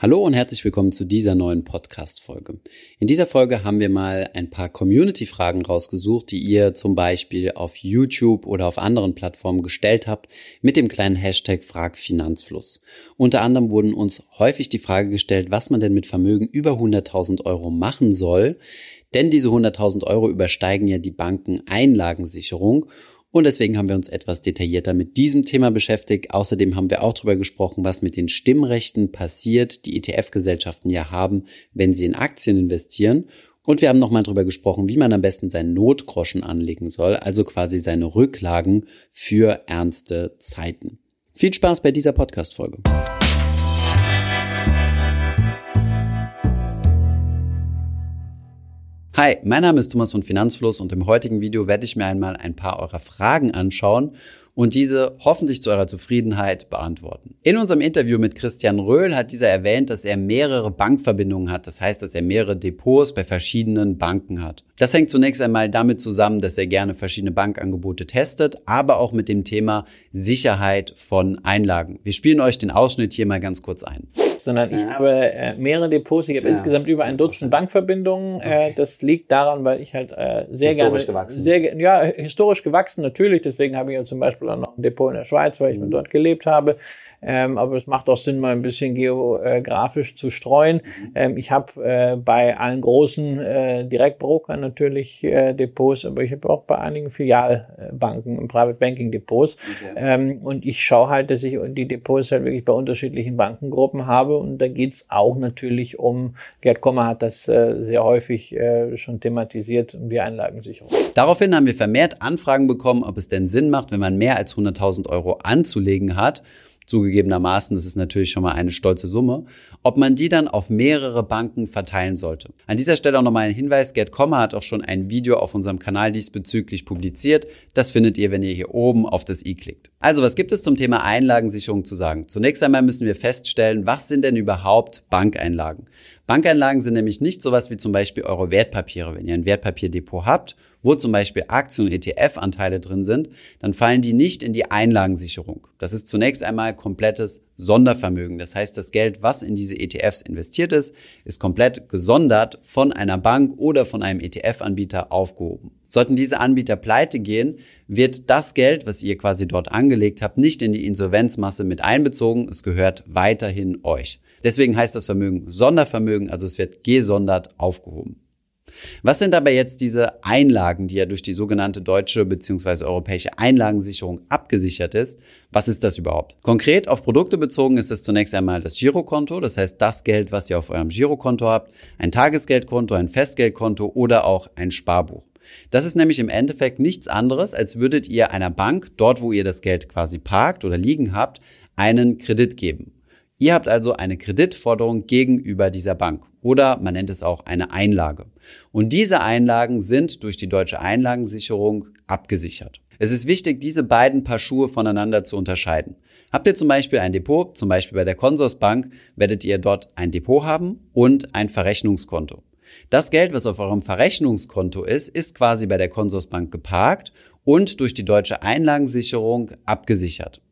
Hallo und herzlich willkommen zu dieser neuen Podcast-Folge. In dieser Folge haben wir mal ein paar Community-Fragen rausgesucht, die ihr zum Beispiel auf YouTube oder auf anderen Plattformen gestellt habt mit dem kleinen Hashtag FragFinanzfluss. Unter anderem wurden uns häufig die Frage gestellt, was man denn mit Vermögen über 100.000 Euro machen soll, denn diese 100.000 Euro übersteigen ja die Bankeneinlagensicherung und deswegen haben wir uns etwas detaillierter mit diesem Thema beschäftigt. Außerdem haben wir auch darüber gesprochen, was mit den Stimmrechten passiert, die ETF-Gesellschaften ja haben, wenn sie in Aktien investieren. Und wir haben nochmal darüber gesprochen, wie man am besten seinen Notgroschen anlegen soll, also quasi seine Rücklagen für ernste Zeiten. Viel Spaß bei dieser Podcast-Folge. Hi, mein Name ist Thomas von Finanzfluss und im heutigen Video werde ich mir einmal ein paar eurer Fragen anschauen und diese hoffentlich zu eurer Zufriedenheit beantworten. In unserem Interview mit Christian Röhl hat dieser erwähnt, dass er mehrere Bankverbindungen hat. Das heißt, dass er mehrere Depots bei verschiedenen Banken hat. Das hängt zunächst einmal damit zusammen, dass er gerne verschiedene Bankangebote testet, aber auch mit dem Thema Sicherheit von Einlagen. Wir spielen euch den Ausschnitt hier mal ganz kurz ein sondern ich habe äh, mehrere Depots. Ich habe insgesamt über ein Dutzend Bankverbindungen. Äh, okay. Äh, das liegt daran, weil ich halt äh, sehr historisch gerne gewachsen. sehr ja historisch gewachsen natürlich. Deswegen habe ich ja zum Beispiel auch noch ein Depot in der Schweiz, weil ich mhm. dort gelebt habe. Ähm, aber es macht auch Sinn, mal ein bisschen geografisch zu streuen. Ähm, ich habe äh, bei allen großen äh, Direktbrokern natürlich äh, Depots, aber ich habe auch bei einigen Filialbanken und Private Banking Depots. Okay. Ähm, und ich schaue halt, dass ich die Depots halt wirklich bei unterschiedlichen Bankengruppen habe. Und da geht's auch natürlich um, Gerd Kommer hat das äh, sehr häufig äh, schon thematisiert, um die Einlagensicherung. Daraufhin haben wir vermehrt Anfragen bekommen, ob es denn Sinn macht, wenn man mehr als 100.000 Euro anzulegen hat zugegebenermaßen, das ist natürlich schon mal eine stolze Summe, ob man die dann auf mehrere Banken verteilen sollte. An dieser Stelle auch nochmal ein Hinweis, GetComma hat auch schon ein Video auf unserem Kanal diesbezüglich publiziert. Das findet ihr, wenn ihr hier oben auf das i klickt. Also, was gibt es zum Thema Einlagensicherung zu sagen? Zunächst einmal müssen wir feststellen, was sind denn überhaupt Bankeinlagen? Bankeinlagen sind nämlich nicht sowas wie zum Beispiel eure Wertpapiere. Wenn ihr ein Wertpapierdepot habt wo zum Beispiel Aktien- und ETF-Anteile drin sind, dann fallen die nicht in die Einlagensicherung. Das ist zunächst einmal komplettes Sondervermögen. Das heißt, das Geld, was in diese ETFs investiert ist, ist komplett gesondert von einer Bank oder von einem ETF-Anbieter aufgehoben. Sollten diese Anbieter pleite gehen, wird das Geld, was ihr quasi dort angelegt habt, nicht in die Insolvenzmasse mit einbezogen. Es gehört weiterhin euch. Deswegen heißt das Vermögen Sondervermögen, also es wird gesondert aufgehoben. Was sind aber jetzt diese Einlagen, die ja durch die sogenannte deutsche bzw. europäische Einlagensicherung abgesichert ist? Was ist das überhaupt? Konkret auf Produkte bezogen ist es zunächst einmal das Girokonto, das heißt das Geld, was ihr auf eurem Girokonto habt, ein Tagesgeldkonto, ein Festgeldkonto oder auch ein Sparbuch. Das ist nämlich im Endeffekt nichts anderes, als würdet ihr einer Bank, dort wo ihr das Geld quasi parkt oder liegen habt, einen Kredit geben. Ihr habt also eine Kreditforderung gegenüber dieser Bank oder man nennt es auch eine Einlage. Und diese Einlagen sind durch die deutsche Einlagensicherung abgesichert. Es ist wichtig, diese beiden Paar Schuhe voneinander zu unterscheiden. Habt ihr zum Beispiel ein Depot, zum Beispiel bei der Consorsbank, werdet ihr dort ein Depot haben und ein Verrechnungskonto. Das Geld, was auf eurem Verrechnungskonto ist, ist quasi bei der Consorsbank geparkt und durch die deutsche Einlagensicherung abgesichert.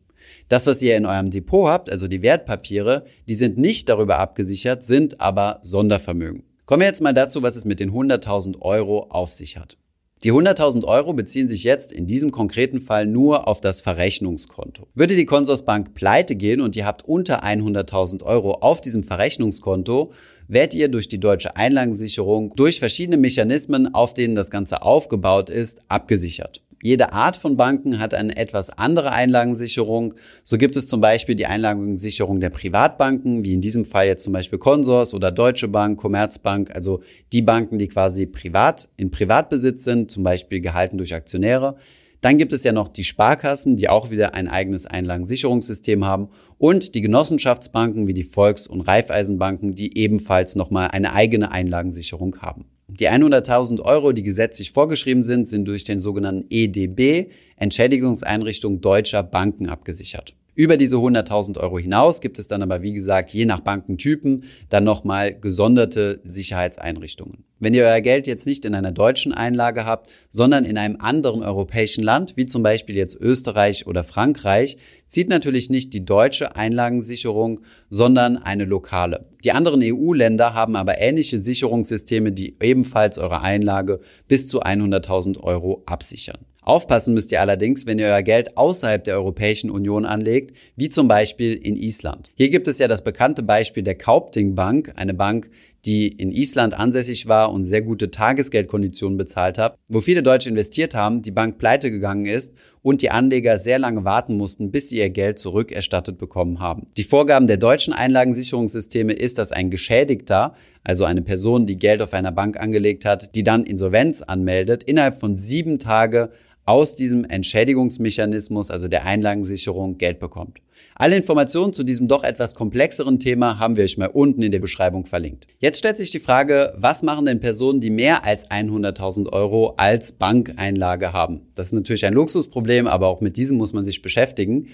Das, was ihr in eurem Depot habt, also die Wertpapiere, die sind nicht darüber abgesichert, sind aber Sondervermögen. Kommen wir jetzt mal dazu, was es mit den 100.000 Euro auf sich hat. Die 100.000 Euro beziehen sich jetzt in diesem konkreten Fall nur auf das Verrechnungskonto. Würde die Consorsbank pleite gehen und ihr habt unter 100.000 Euro auf diesem Verrechnungskonto, werdet ihr durch die deutsche Einlagensicherung durch verschiedene Mechanismen, auf denen das Ganze aufgebaut ist, abgesichert. Jede Art von Banken hat eine etwas andere Einlagensicherung. So gibt es zum Beispiel die Einlagensicherung der Privatbanken, wie in diesem Fall jetzt zum Beispiel Consors oder Deutsche Bank, Commerzbank, also die Banken, die quasi privat in Privatbesitz sind, zum Beispiel gehalten durch Aktionäre. Dann gibt es ja noch die Sparkassen, die auch wieder ein eigenes Einlagensicherungssystem haben und die Genossenschaftsbanken wie die Volks- und Raiffeisenbanken, die ebenfalls nochmal eine eigene Einlagensicherung haben. Die 100.000 Euro, die gesetzlich vorgeschrieben sind, sind durch den sogenannten EDB, Entschädigungseinrichtung deutscher Banken, abgesichert. Über diese 100.000 Euro hinaus gibt es dann aber, wie gesagt, je nach Bankentypen dann nochmal gesonderte Sicherheitseinrichtungen. Wenn ihr euer Geld jetzt nicht in einer deutschen Einlage habt, sondern in einem anderen europäischen Land, wie zum Beispiel jetzt Österreich oder Frankreich, zieht natürlich nicht die deutsche Einlagensicherung, sondern eine lokale. Die anderen EU-Länder haben aber ähnliche Sicherungssysteme, die ebenfalls eure Einlage bis zu 100.000 Euro absichern. Aufpassen müsst ihr allerdings, wenn ihr euer Geld außerhalb der Europäischen Union anlegt, wie zum Beispiel in Island. Hier gibt es ja das bekannte Beispiel der Kaupting Bank, eine Bank, die in Island ansässig war und sehr gute Tagesgeldkonditionen bezahlt hat, wo viele Deutsche investiert haben, die Bank pleite gegangen ist und die Anleger sehr lange warten mussten, bis sie ihr Geld zurückerstattet bekommen haben. Die Vorgaben der deutschen Einlagensicherungssysteme ist, dass ein Geschädigter, also eine Person, die Geld auf einer Bank angelegt hat, die dann Insolvenz anmeldet, innerhalb von sieben Tage aus diesem Entschädigungsmechanismus, also der Einlagensicherung, Geld bekommt. Alle Informationen zu diesem doch etwas komplexeren Thema haben wir euch mal unten in der Beschreibung verlinkt. Jetzt stellt sich die Frage, was machen denn Personen, die mehr als 100.000 Euro als Bankeinlage haben? Das ist natürlich ein Luxusproblem, aber auch mit diesem muss man sich beschäftigen.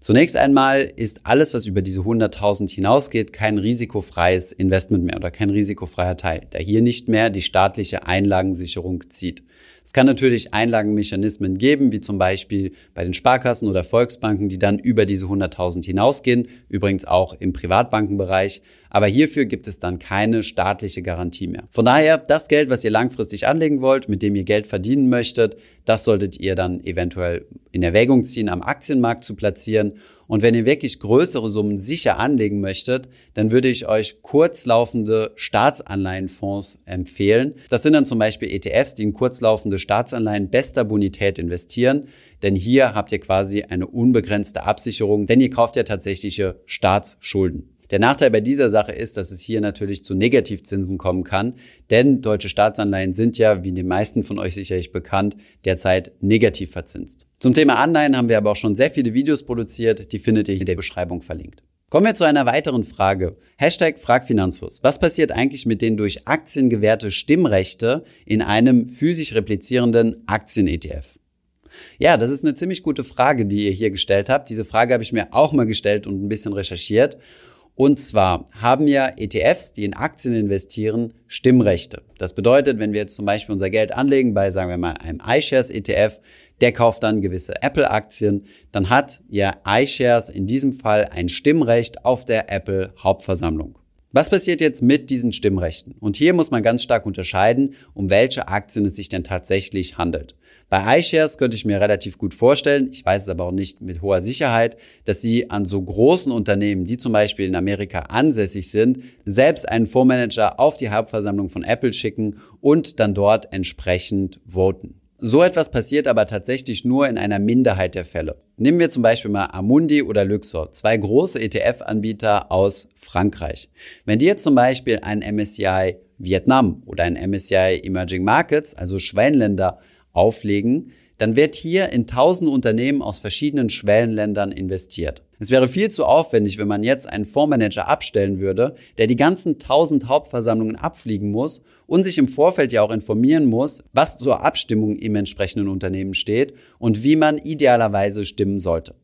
Zunächst einmal ist alles, was über diese 100.000 hinausgeht, kein risikofreies Investment mehr oder kein risikofreier Teil, da hier nicht mehr die staatliche Einlagensicherung zieht. Es kann natürlich Einlagenmechanismen geben, wie zum Beispiel bei den Sparkassen oder Volksbanken, die dann über diese 100.000 hinausgehen, übrigens auch im Privatbankenbereich. Aber hierfür gibt es dann keine staatliche Garantie mehr. Von daher, das Geld, was ihr langfristig anlegen wollt, mit dem ihr Geld verdienen möchtet, das solltet ihr dann eventuell in Erwägung ziehen, am Aktienmarkt zu platzieren und wenn ihr wirklich größere Summen sicher anlegen möchtet, dann würde ich euch kurzlaufende Staatsanleihenfonds empfehlen. Das sind dann zum Beispiel ETFs, die in kurzlaufende Staatsanleihen bester Bonität investieren. Denn hier habt ihr quasi eine unbegrenzte Absicherung, denn ihr kauft ja tatsächliche Staatsschulden. Der Nachteil bei dieser Sache ist, dass es hier natürlich zu Negativzinsen kommen kann, denn deutsche Staatsanleihen sind ja, wie den meisten von euch sicherlich bekannt, derzeit negativ verzinst. Zum Thema Anleihen haben wir aber auch schon sehr viele Videos produziert, die findet ihr in der Beschreibung verlinkt. Kommen wir zu einer weiteren Frage. Hashtag Fragfinanzfluss. Was passiert eigentlich mit den durch Aktien gewährte Stimmrechte in einem physisch replizierenden Aktien-ETF? Ja, das ist eine ziemlich gute Frage, die ihr hier gestellt habt. Diese Frage habe ich mir auch mal gestellt und ein bisschen recherchiert. Und zwar haben ja ETFs, die in Aktien investieren, Stimmrechte. Das bedeutet, wenn wir jetzt zum Beispiel unser Geld anlegen bei, sagen wir mal, einem iShares ETF, der kauft dann gewisse Apple-Aktien, dann hat ja iShares in diesem Fall ein Stimmrecht auf der Apple Hauptversammlung. Was passiert jetzt mit diesen Stimmrechten? Und hier muss man ganz stark unterscheiden, um welche Aktien es sich denn tatsächlich handelt. Bei iShares könnte ich mir relativ gut vorstellen, ich weiß es aber auch nicht mit hoher Sicherheit, dass sie an so großen Unternehmen, die zum Beispiel in Amerika ansässig sind, selbst einen Fondsmanager auf die Hauptversammlung von Apple schicken und dann dort entsprechend voten. So etwas passiert aber tatsächlich nur in einer Minderheit der Fälle. Nehmen wir zum Beispiel mal Amundi oder Luxor, zwei große ETF-Anbieter aus Frankreich. Wenn die jetzt zum Beispiel ein MSCI Vietnam oder ein MSCI Emerging Markets, also Schwellenländer, auflegen, dann wird hier in tausend Unternehmen aus verschiedenen Schwellenländern investiert. Es wäre viel zu aufwendig, wenn man jetzt einen Fondsmanager abstellen würde, der die ganzen tausend Hauptversammlungen abfliegen muss und sich im Vorfeld ja auch informieren muss, was zur Abstimmung im entsprechenden Unternehmen steht und wie man idealerweise stimmen sollte.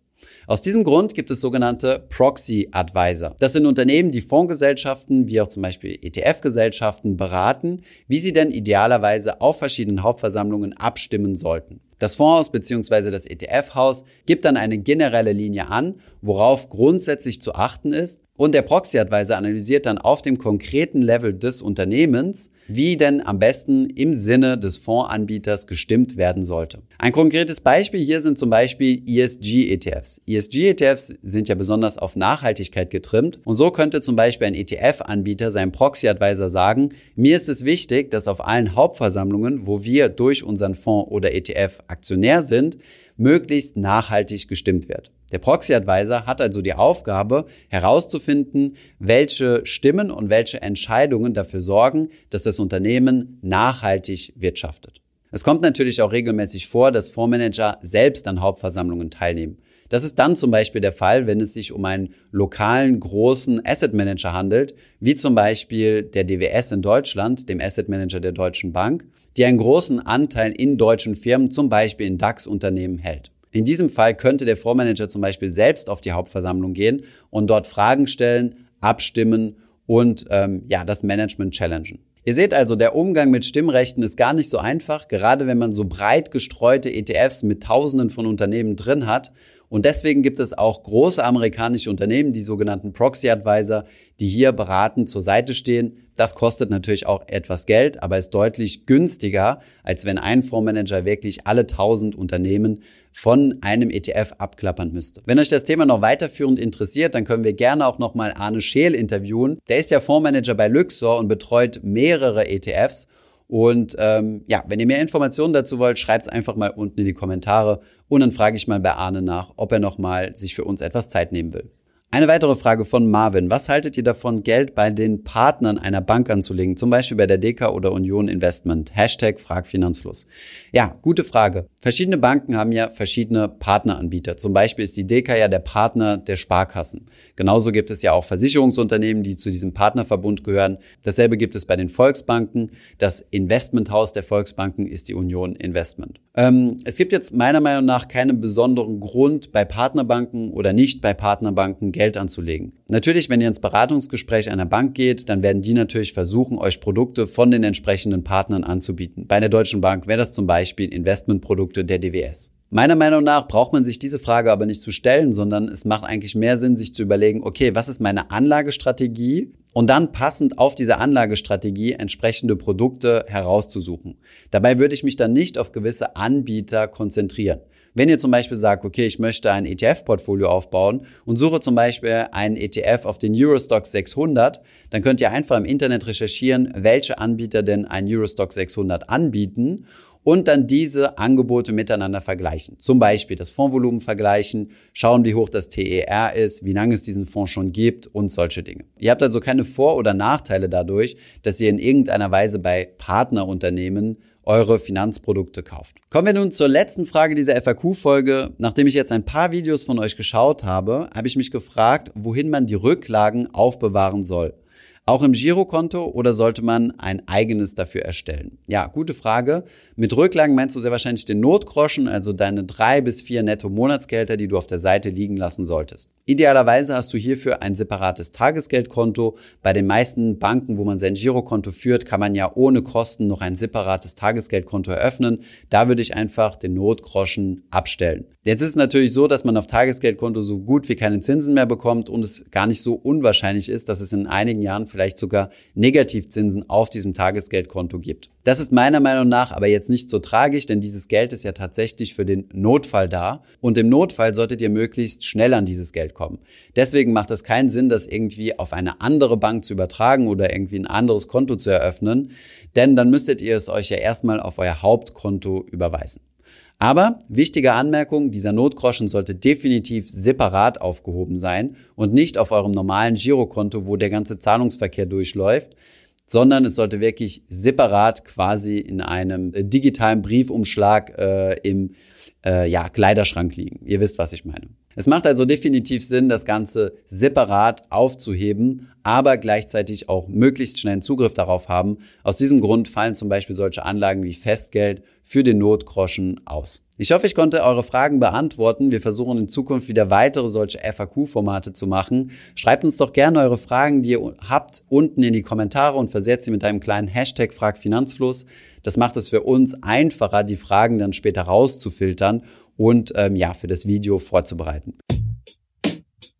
Aus diesem Grund gibt es sogenannte Proxy Advisor. Das sind Unternehmen, die Fondsgesellschaften wie auch zum Beispiel ETF-Gesellschaften beraten, wie sie denn idealerweise auf verschiedenen Hauptversammlungen abstimmen sollten. Das Fondshaus bzw. das ETF-Haus gibt dann eine generelle Linie an, worauf grundsätzlich zu achten ist. Und der Proxy-Advisor analysiert dann auf dem konkreten Level des Unternehmens, wie denn am besten im Sinne des Fondsanbieters gestimmt werden sollte. Ein konkretes Beispiel hier sind zum Beispiel ESG-ETFs. ESG-ETFs sind ja besonders auf Nachhaltigkeit getrimmt und so könnte zum Beispiel ein ETF-Anbieter seinem Proxy-Advisor sagen, mir ist es wichtig, dass auf allen Hauptversammlungen, wo wir durch unseren Fonds oder ETF Aktionär sind, möglichst nachhaltig gestimmt wird. Der Proxy Advisor hat also die Aufgabe herauszufinden, welche Stimmen und welche Entscheidungen dafür sorgen, dass das Unternehmen nachhaltig wirtschaftet. Es kommt natürlich auch regelmäßig vor, dass Fondsmanager selbst an Hauptversammlungen teilnehmen. Das ist dann zum Beispiel der Fall, wenn es sich um einen lokalen großen Asset Manager handelt, wie zum Beispiel der DWS in Deutschland, dem Asset Manager der Deutschen Bank, die einen großen Anteil in deutschen Firmen, zum Beispiel in DAX-Unternehmen hält. In diesem Fall könnte der Fondsmanager zum Beispiel selbst auf die Hauptversammlung gehen und dort Fragen stellen, abstimmen und ähm, ja, das Management challengen. Ihr seht also, der Umgang mit Stimmrechten ist gar nicht so einfach, gerade wenn man so breit gestreute ETFs mit Tausenden von Unternehmen drin hat. Und deswegen gibt es auch große amerikanische Unternehmen, die sogenannten Proxy Advisor, die hier beratend zur Seite stehen. Das kostet natürlich auch etwas Geld, aber ist deutlich günstiger, als wenn ein Fondsmanager wirklich alle tausend Unternehmen von einem ETF abklappern müsste. Wenn euch das Thema noch weiterführend interessiert, dann können wir gerne auch nochmal Arne Scheel interviewen. Der ist ja Fondsmanager bei Luxor und betreut mehrere ETFs. Und ähm, ja, wenn ihr mehr Informationen dazu wollt, schreibt es einfach mal unten in die Kommentare und dann frage ich mal bei Arne nach, ob er nochmal sich für uns etwas Zeit nehmen will. Eine weitere Frage von Marvin. Was haltet ihr davon, Geld bei den Partnern einer Bank anzulegen? Zum Beispiel bei der DK oder Union Investment. Hashtag Fragfinanzfluss. Ja, gute Frage. Verschiedene Banken haben ja verschiedene Partneranbieter. Zum Beispiel ist die DK ja der Partner der Sparkassen. Genauso gibt es ja auch Versicherungsunternehmen, die zu diesem Partnerverbund gehören. Dasselbe gibt es bei den Volksbanken. Das Investmenthaus der Volksbanken ist die Union Investment. Ähm, es gibt jetzt meiner Meinung nach keinen besonderen Grund bei Partnerbanken oder nicht bei Partnerbanken Geld anzulegen. Natürlich, wenn ihr ins Beratungsgespräch einer Bank geht, dann werden die natürlich versuchen, euch Produkte von den entsprechenden Partnern anzubieten. Bei einer Deutschen Bank wäre das zum Beispiel Investmentprodukte der DWS. Meiner Meinung nach braucht man sich diese Frage aber nicht zu stellen, sondern es macht eigentlich mehr Sinn, sich zu überlegen, okay, was ist meine Anlagestrategie? Und dann passend auf diese Anlagestrategie entsprechende Produkte herauszusuchen. Dabei würde ich mich dann nicht auf gewisse Anbieter konzentrieren. Wenn ihr zum Beispiel sagt, okay, ich möchte ein ETF-Portfolio aufbauen und suche zum Beispiel einen ETF auf den Eurostock 600, dann könnt ihr einfach im Internet recherchieren, welche Anbieter denn ein Eurostock 600 anbieten und dann diese Angebote miteinander vergleichen. Zum Beispiel das Fondsvolumen vergleichen, schauen, wie hoch das TER ist, wie lange es diesen Fonds schon gibt und solche Dinge. Ihr habt also keine Vor- oder Nachteile dadurch, dass ihr in irgendeiner Weise bei Partnerunternehmen eure Finanzprodukte kauft. Kommen wir nun zur letzten Frage dieser FAQ-Folge. Nachdem ich jetzt ein paar Videos von euch geschaut habe, habe ich mich gefragt, wohin man die Rücklagen aufbewahren soll. Auch im Girokonto oder sollte man ein eigenes dafür erstellen? Ja, gute Frage. Mit Rücklagen meinst du sehr wahrscheinlich den Notgroschen, also deine drei bis vier Netto-Monatsgelder, die du auf der Seite liegen lassen solltest. Idealerweise hast du hierfür ein separates Tagesgeldkonto. Bei den meisten Banken, wo man sein Girokonto führt, kann man ja ohne Kosten noch ein separates Tagesgeldkonto eröffnen. Da würde ich einfach den Notgroschen abstellen. Jetzt ist es natürlich so, dass man auf Tagesgeldkonto so gut wie keine Zinsen mehr bekommt und es gar nicht so unwahrscheinlich ist, dass es in einigen Jahren vielleicht sogar Negativzinsen auf diesem Tagesgeldkonto gibt. Das ist meiner Meinung nach aber jetzt nicht so tragisch, denn dieses Geld ist ja tatsächlich für den Notfall da und im Notfall solltet ihr möglichst schnell an dieses Geld kommen. Deswegen macht es keinen Sinn, das irgendwie auf eine andere Bank zu übertragen oder irgendwie ein anderes Konto zu eröffnen, denn dann müsstet ihr es euch ja erstmal auf euer Hauptkonto überweisen. Aber wichtige Anmerkung, dieser Notgroschen sollte definitiv separat aufgehoben sein und nicht auf eurem normalen Girokonto, wo der ganze Zahlungsverkehr durchläuft, sondern es sollte wirklich separat quasi in einem äh, digitalen Briefumschlag äh, im äh, ja, Kleiderschrank liegen. Ihr wisst, was ich meine. Es macht also definitiv Sinn, das Ganze separat aufzuheben, aber gleichzeitig auch möglichst schnellen Zugriff darauf haben. Aus diesem Grund fallen zum Beispiel solche Anlagen wie Festgeld für den Notgroschen aus. Ich hoffe, ich konnte eure Fragen beantworten. Wir versuchen in Zukunft wieder weitere solche FAQ-Formate zu machen. Schreibt uns doch gerne eure Fragen, die ihr habt, unten in die Kommentare und versetzt sie mit einem kleinen Hashtag FragFinanzfluss. Das macht es für uns einfacher, die Fragen dann später rauszufiltern und ähm, ja, für das Video vorzubereiten.